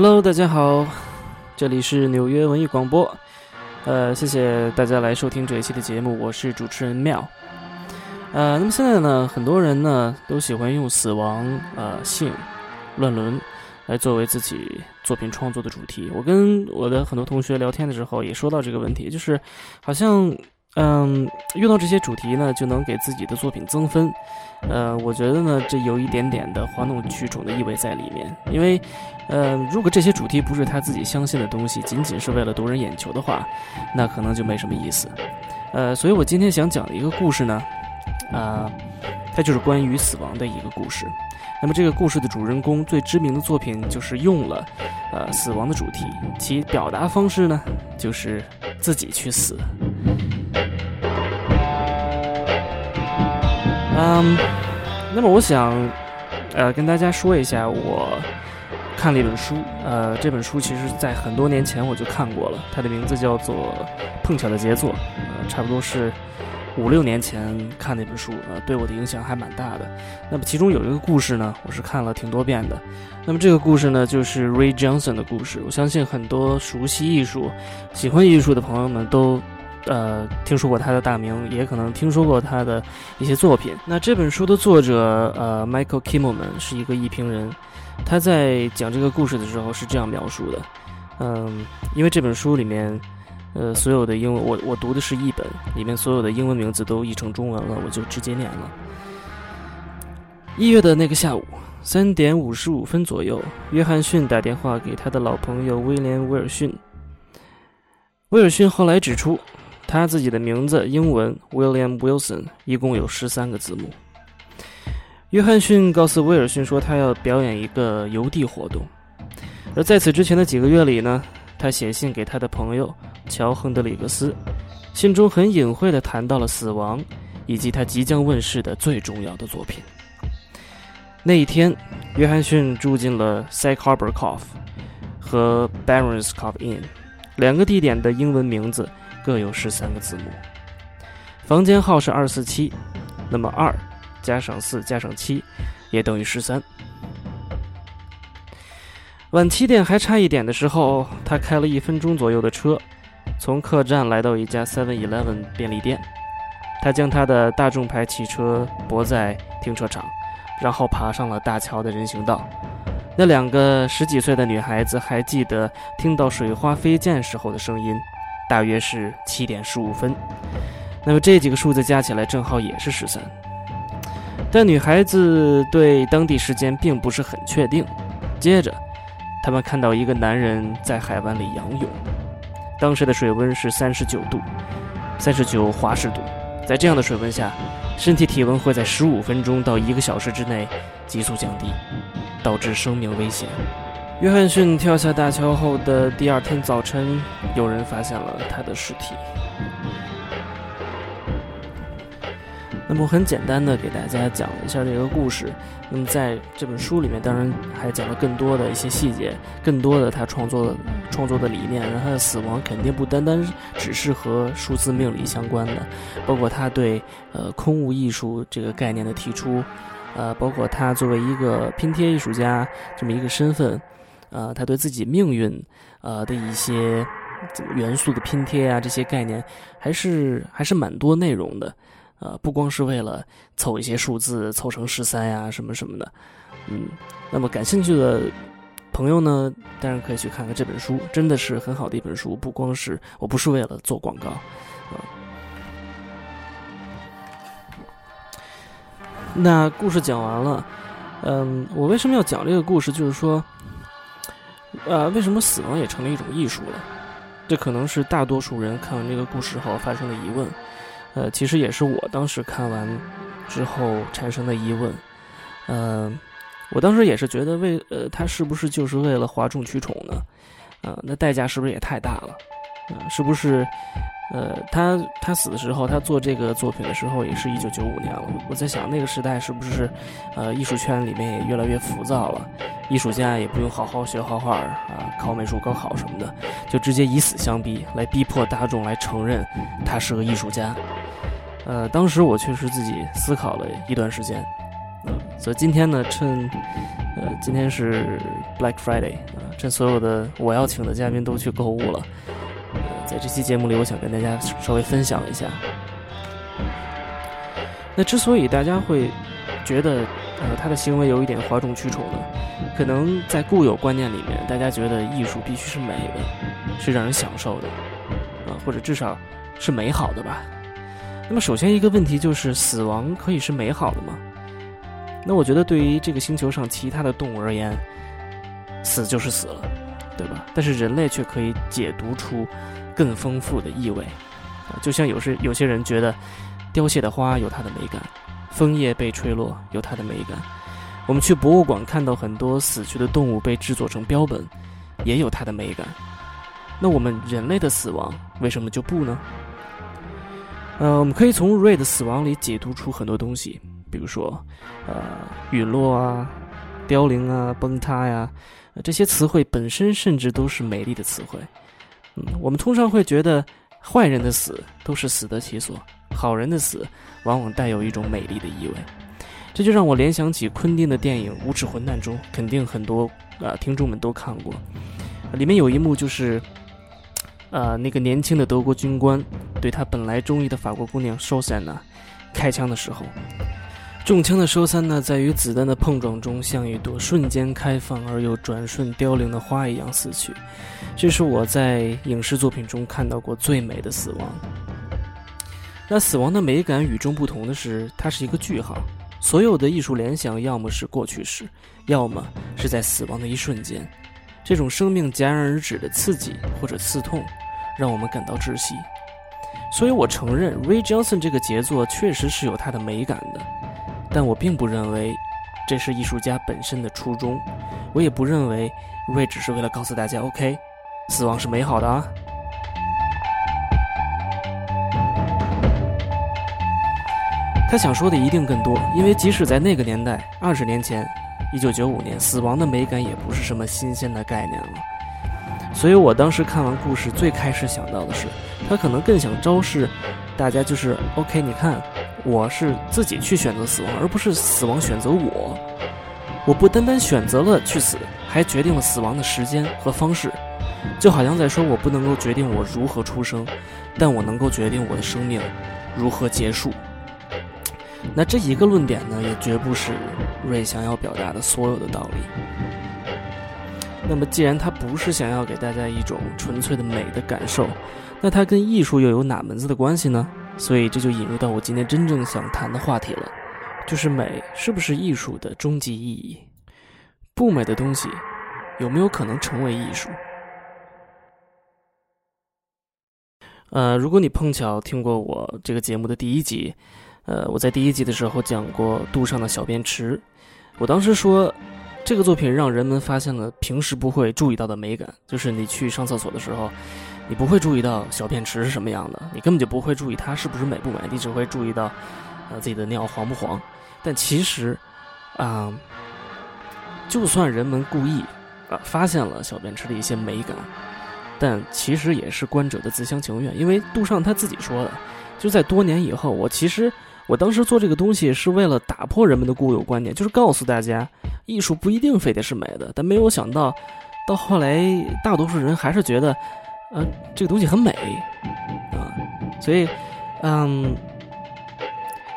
Hello，大家好，这里是纽约文艺广播。呃，谢谢大家来收听这一期的节目，我是主持人妙。呃，那么现在呢，很多人呢都喜欢用死亡、呃性、乱伦来作为自己作品创作的主题。我跟我的很多同学聊天的时候也说到这个问题，就是好像嗯遇到这些主题呢，就能给自己的作品增分。呃，我觉得呢，这有一点点的哗众取宠的意味在里面，因为。呃，如果这些主题不是他自己相信的东西，仅仅是为了夺人眼球的话，那可能就没什么意思。呃，所以我今天想讲的一个故事呢，啊，它就是关于死亡的一个故事。那么这个故事的主人公最知名的作品就是用了呃死亡的主题，其表达方式呢就是自己去死。嗯，那么我想呃跟大家说一下我。看了一本书，呃，这本书其实在很多年前我就看过了，它的名字叫做《碰巧的杰作》，呃，差不多是五六年前看那本书，呃，对我的影响还蛮大的。那么其中有一个故事呢，我是看了挺多遍的。那么这个故事呢，就是 Ray Johnson 的故事。我相信很多熟悉艺术、喜欢艺术的朋友们都，呃，听说过他的大名，也可能听说过他的一些作品。那这本书的作者，呃，Michael Kimmelman 是一个艺评人。他在讲这个故事的时候是这样描述的，嗯，因为这本书里面，呃，所有的英文，我我读的是译本，里面所有的英文名字都译成中文了，我就直接念了。一月的那个下午，三点五十五分左右，约翰逊打电话给他的老朋友威廉·威尔逊。威尔逊后来指出，他自己的名字英文 William Wilson 一共有十三个字母。约翰逊告诉威尔逊说，他要表演一个邮递活动。而在此之前的几个月里呢，他写信给他的朋友乔·亨德里克斯，信中很隐晦地谈到了死亡，以及他即将问世的最重要的作品。那一天，约翰逊住进了 Sac Harbor Cough 和 Barons Cove Inn，两个地点的英文名字各有十三个字母。房间号是二四七，那么二。加上四加上七，也等于十三。晚七点还差一点的时候，他开了一分钟左右的车，从客栈来到一家 Seven Eleven 便利店。他将他的大众牌汽车泊在停车场，然后爬上了大桥的人行道。那两个十几岁的女孩子还记得听到水花飞溅时候的声音，大约是七点十五分。那么这几个数字加起来正好也是十三。但女孩子对当地时间并不是很确定。接着，他们看到一个男人在海湾里仰泳，当时的水温是三十九度，三十九华氏度。在这样的水温下，身体体温会在十五分钟到一个小时之内急速降低，导致生命危险。约翰逊跳下大桥后的第二天早晨，有人发现了他的尸体。那么很简单的给大家讲一下这个故事。那么在这本书里面，当然还讲了更多的一些细节，更多的他创作的创作的理念。然后他的死亡肯定不单单只是和数字命理相关的，包括他对呃空无艺术这个概念的提出，呃，包括他作为一个拼贴艺术家这么一个身份，呃，他对自己命运呃的一些元素的拼贴啊，这些概念还是还是蛮多内容的。呃，不光是为了凑一些数字，凑成十三呀，什么什么的，嗯，那么感兴趣的朋友呢，当然可以去看看这本书，真的是很好的一本书。不光是，我不是为了做广告，啊。那故事讲完了，嗯，我为什么要讲这个故事？就是说，呃，为什么死亡也成了一种艺术了？这可能是大多数人看完这个故事后发生的疑问。呃，其实也是我当时看完之后产生的疑问。嗯，我当时也是觉得，为呃，他是不是就是为了哗众取宠呢？啊，那代价是不是也太大了？啊，是不是？呃，他他死的时候，他做这个作品的时候，也是一九九五年了。我在想，那个时代是不是，呃，艺术圈里面也越来越浮躁了？艺术家也不用好好学画画啊，考美术高考什么的，就直接以死相逼，来逼迫大众来承认他是个艺术家。呃，当时我确实自己思考了一段时间，啊，所以今天呢，趁，呃，今天是 Black Friday 啊，趁所有的我要请的嘉宾都去购物了，这期节目里，我想跟大家稍微分享一下。那之所以大家会觉得呃他的行为有一点哗众取宠呢，可能在固有观念里面，大家觉得艺术必须是美的，是让人享受的，啊，或者至少是美好的吧。那么首先一个问题就是，死亡可以是美好的吗？那我觉得对于这个星球上其他的动物而言，死就是死了，对吧？但是人类却可以解读出更丰富的意味，啊，就像有时有些人觉得。凋谢的花有它的美感，枫叶被吹落有它的美感。我们去博物馆看到很多死去的动物被制作成标本，也有它的美感。那我们人类的死亡为什么就不呢？呃，我们可以从瑞的死亡里解读出很多东西，比如说，呃，陨落啊、凋零啊、崩塌呀，这些词汇本身甚至都是美丽的词汇。我们通常会觉得坏人的死都是死得其所。好人的死，往往带有一种美丽的意味，这就让我联想起昆汀的电影《无耻混蛋》中，肯定很多啊听众们都看过。里面有一幕就是，呃，那个年轻的德国军官对他本来中意的法国姑娘收三呢开枪的时候，中枪的收三呢，在与子弹的碰撞中，像一朵瞬间开放而又转瞬凋零的花一样死去。这是我在影视作品中看到过最美的死亡。那死亡的美感与众不同的是，它是一个句号。所有的艺术联想，要么是过去式，要么是在死亡的一瞬间。这种生命戛然而止的刺激或者刺痛，让我们感到窒息。所以我承认，Ray Johnson 这个杰作确实是有它的美感的，但我并不认为这是艺术家本身的初衷。我也不认为瑞只是为了告诉大家，OK，死亡是美好的啊。他想说的一定更多，因为即使在那个年代，二十年前，一九九五年，死亡的美感也不是什么新鲜的概念了。所以我当时看完故事，最开始想到的是，他可能更想昭示大家，就是 OK，你看，我是自己去选择死亡，而不是死亡选择我。我不单单选择了去死，还决定了死亡的时间和方式，就好像在说，我不能够决定我如何出生，但我能够决定我的生命如何结束。那这一个论点呢，也绝不是瑞想要表达的所有的道理。那么，既然他不是想要给大家一种纯粹的美的感受，那它跟艺术又有哪门子的关系呢？所以这就引入到我今天真正想谈的话题了，就是美是不是艺术的终极意义？不美的东西有没有可能成为艺术？呃，如果你碰巧听过我这个节目的第一集。呃，我在第一集的时候讲过杜尚的小便池，我当时说，这个作品让人们发现了平时不会注意到的美感，就是你去上厕所的时候，你不会注意到小便池是什么样的，你根本就不会注意它是不是美不美，你只会注意到，呃，自己的尿黄不黄。但其实，啊，就算人们故意啊发现了小便池的一些美感，但其实也是观者的自相情愿，因为杜尚他自己说的，就在多年以后，我其实。我当时做这个东西是为了打破人们的固有观念，就是告诉大家，艺术不一定非得是美的。但没有想到，到后来大多数人还是觉得，呃，这个东西很美，啊，所以，嗯，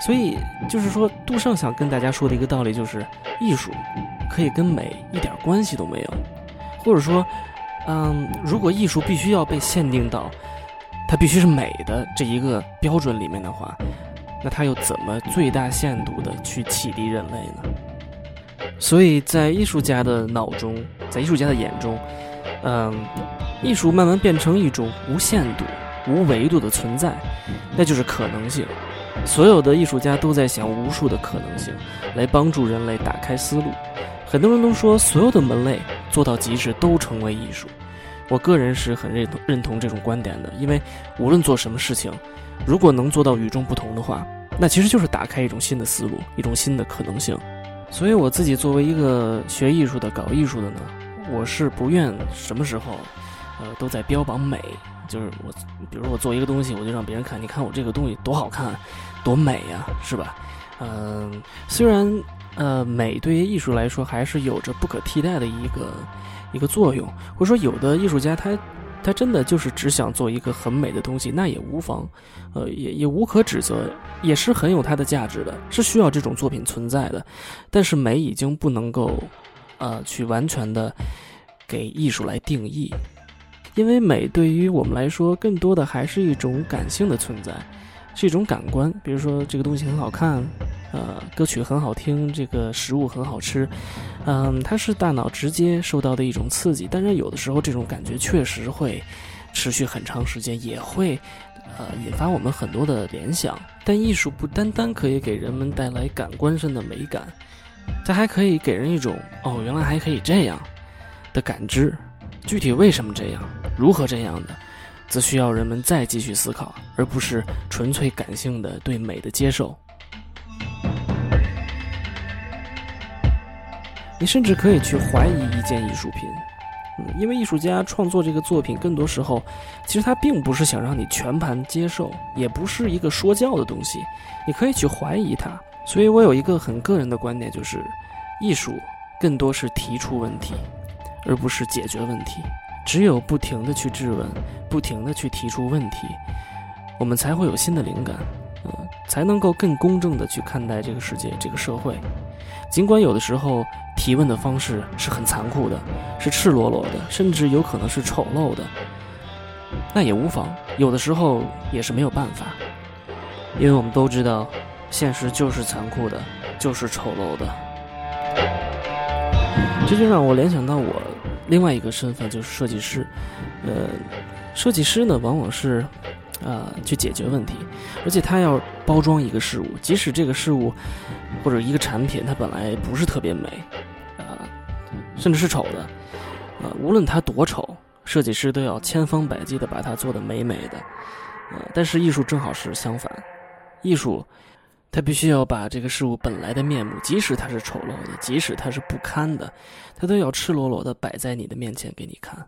所以就是说，杜尚想跟大家说的一个道理就是，艺术可以跟美一点关系都没有，或者说，嗯，如果艺术必须要被限定到它必须是美的这一个标准里面的话。那他又怎么最大限度的去启迪人类呢？所以在艺术家的脑中，在艺术家的眼中，嗯，艺术慢慢变成一种无限度、无维度的存在，那就是可能性。所有的艺术家都在想无数的可能性，来帮助人类打开思路。很多人都说，所有的门类做到极致都成为艺术。我个人是很认同认同这种观点的，因为无论做什么事情。如果能做到与众不同的话，那其实就是打开一种新的思路，一种新的可能性。所以我自己作为一个学艺术的、搞艺术的呢，我是不愿什么时候，呃，都在标榜美。就是我，比如我做一个东西，我就让别人看，你看我这个东西多好看，多美呀，是吧？嗯，虽然呃美对于艺术来说还是有着不可替代的一个一个作用，或者说有的艺术家他他真的就是只想做一个很美的东西，那也无妨，呃也也无可指责，也是很有它的价值的，是需要这种作品存在的。但是美已经不能够呃去完全的给艺术来定义，因为美对于我们来说更多的还是一种感性的存在。是一种感官，比如说这个东西很好看，呃，歌曲很好听，这个食物很好吃，嗯，它是大脑直接受到的一种刺激。但是有的时候这种感觉确实会持续很长时间，也会呃引发我们很多的联想。但艺术不单单可以给人们带来感官上的美感，它还可以给人一种哦，原来还可以这样的感知。具体为什么这样，如何这样的？则需要人们再继续思考，而不是纯粹感性的对美的接受。你甚至可以去怀疑一件艺术品，因为艺术家创作这个作品，更多时候，其实他并不是想让你全盘接受，也不是一个说教的东西。你可以去怀疑它。所以我有一个很个人的观点，就是艺术更多是提出问题，而不是解决问题。只有不停的去质问，不停的去提出问题，我们才会有新的灵感，才能够更公正的去看待这个世界、这个社会。尽管有的时候提问的方式是很残酷的，是赤裸裸的，甚至有可能是丑陋的，那也无妨。有的时候也是没有办法，因为我们都知道，现实就是残酷的，就是丑陋的。这就让我联想到我。另外一个身份就是设计师，呃，设计师呢往往是，啊，去解决问题，而且他要包装一个事物，即使这个事物或者一个产品它本来不是特别美，啊，甚至是丑的，啊，无论它多丑，设计师都要千方百计的把它做的美美的，呃，但是艺术正好是相反，艺术。它必须要把这个事物本来的面目，即使它是丑陋的，即使它是不堪的，它都要赤裸裸的摆在你的面前给你看。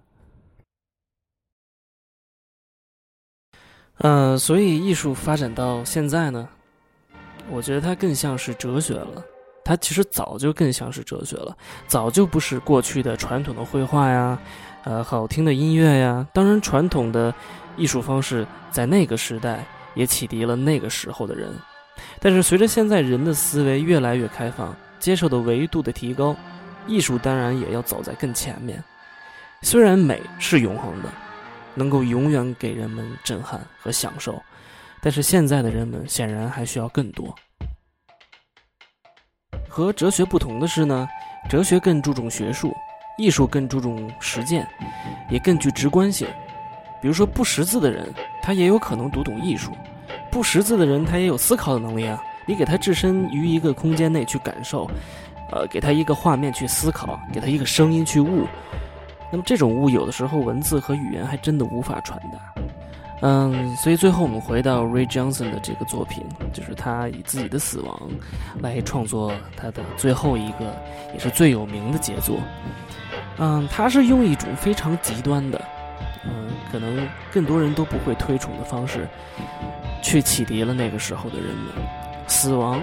嗯，所以艺术发展到现在呢，我觉得它更像是哲学了。它其实早就更像是哲学了，早就不是过去的传统的绘画呀，呃，好听的音乐呀。当然，传统的艺术方式在那个时代也启迪了那个时候的人。但是随着现在人的思维越来越开放，接受的维度的提高，艺术当然也要走在更前面。虽然美是永恒的，能够永远给人们震撼和享受，但是现在的人们显然还需要更多。和哲学不同的是呢，哲学更注重学术，艺术更注重实践，也更具直观性。比如说不识字的人，他也有可能读懂艺术。不识字的人，他也有思考的能力啊！你给他置身于一个空间内去感受，呃，给他一个画面去思考，给他一个声音去悟。那么这种物，有的时候文字和语言还真的无法传达。嗯，所以最后我们回到 Ray Johnson 的这个作品，就是他以自己的死亡来创作他的最后一个，也是最有名的杰作。嗯，他是用一种非常极端的，嗯，可能更多人都不会推崇的方式。去启迪了那个时候的人们，死亡，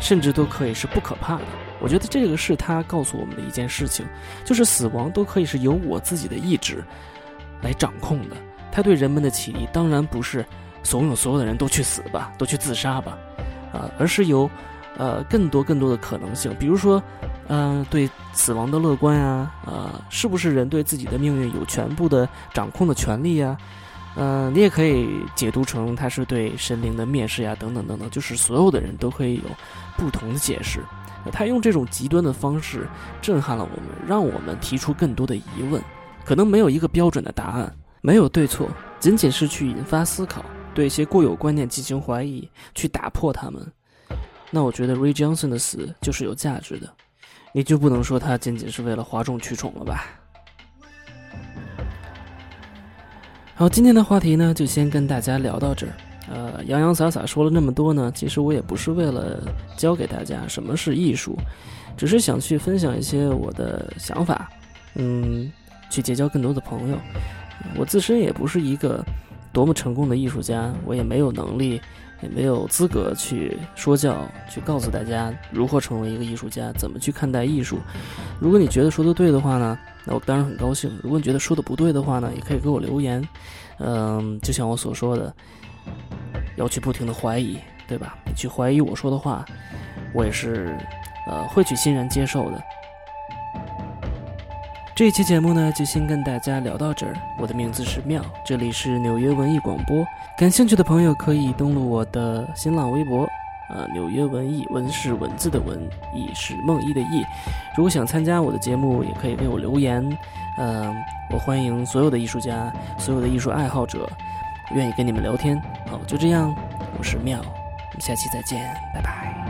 甚至都可以是不可怕的。我觉得这个是他告诉我们的一件事情，就是死亡都可以是由我自己的意志来掌控的。他对人们的启迪，当然不是怂恿所有的人都去死吧，都去自杀吧，啊，而是由呃更多更多的可能性，比如说，嗯，对死亡的乐观呀，啊，是不是人对自己的命运有全部的掌控的权利呀？嗯，你也可以解读成他是对神灵的蔑视呀，等等等等，就是所有的人都可以有不同的解释。他用这种极端的方式震撼了我们，让我们提出更多的疑问。可能没有一个标准的答案，没有对错，仅仅是去引发思考，对一些固有观念进行怀疑，去打破他们。那我觉得 Ray Johnson 的死就是有价值的，你就不能说他仅仅是为了哗众取宠了吧？好，今天的话题呢，就先跟大家聊到这儿。呃，洋洋洒洒说了那么多呢，其实我也不是为了教给大家什么是艺术，只是想去分享一些我的想法，嗯，去结交更多的朋友。我自身也不是一个多么成功的艺术家，我也没有能力，也没有资格去说教，去告诉大家如何成为一个艺术家，怎么去看待艺术。如果你觉得说的对的话呢，那我当然很高兴；如果你觉得说的不对的话呢，也可以给我留言。嗯，就像我所说的，要去不停的怀疑，对吧？你去怀疑我说的话，我也是，呃，会去欣然接受的。这一期节目呢，就先跟大家聊到这儿。我的名字是妙，这里是纽约文艺广播。感兴趣的朋友可以登录我的新浪微博，呃，纽约文艺，文是文字的文，艺是梦艺的艺。如果想参加我的节目，也可以给我留言。嗯，我欢迎所有的艺术家，所有的艺术爱好者，愿意跟你们聊天。好，就这样，我是妙，我们下期再见，拜拜。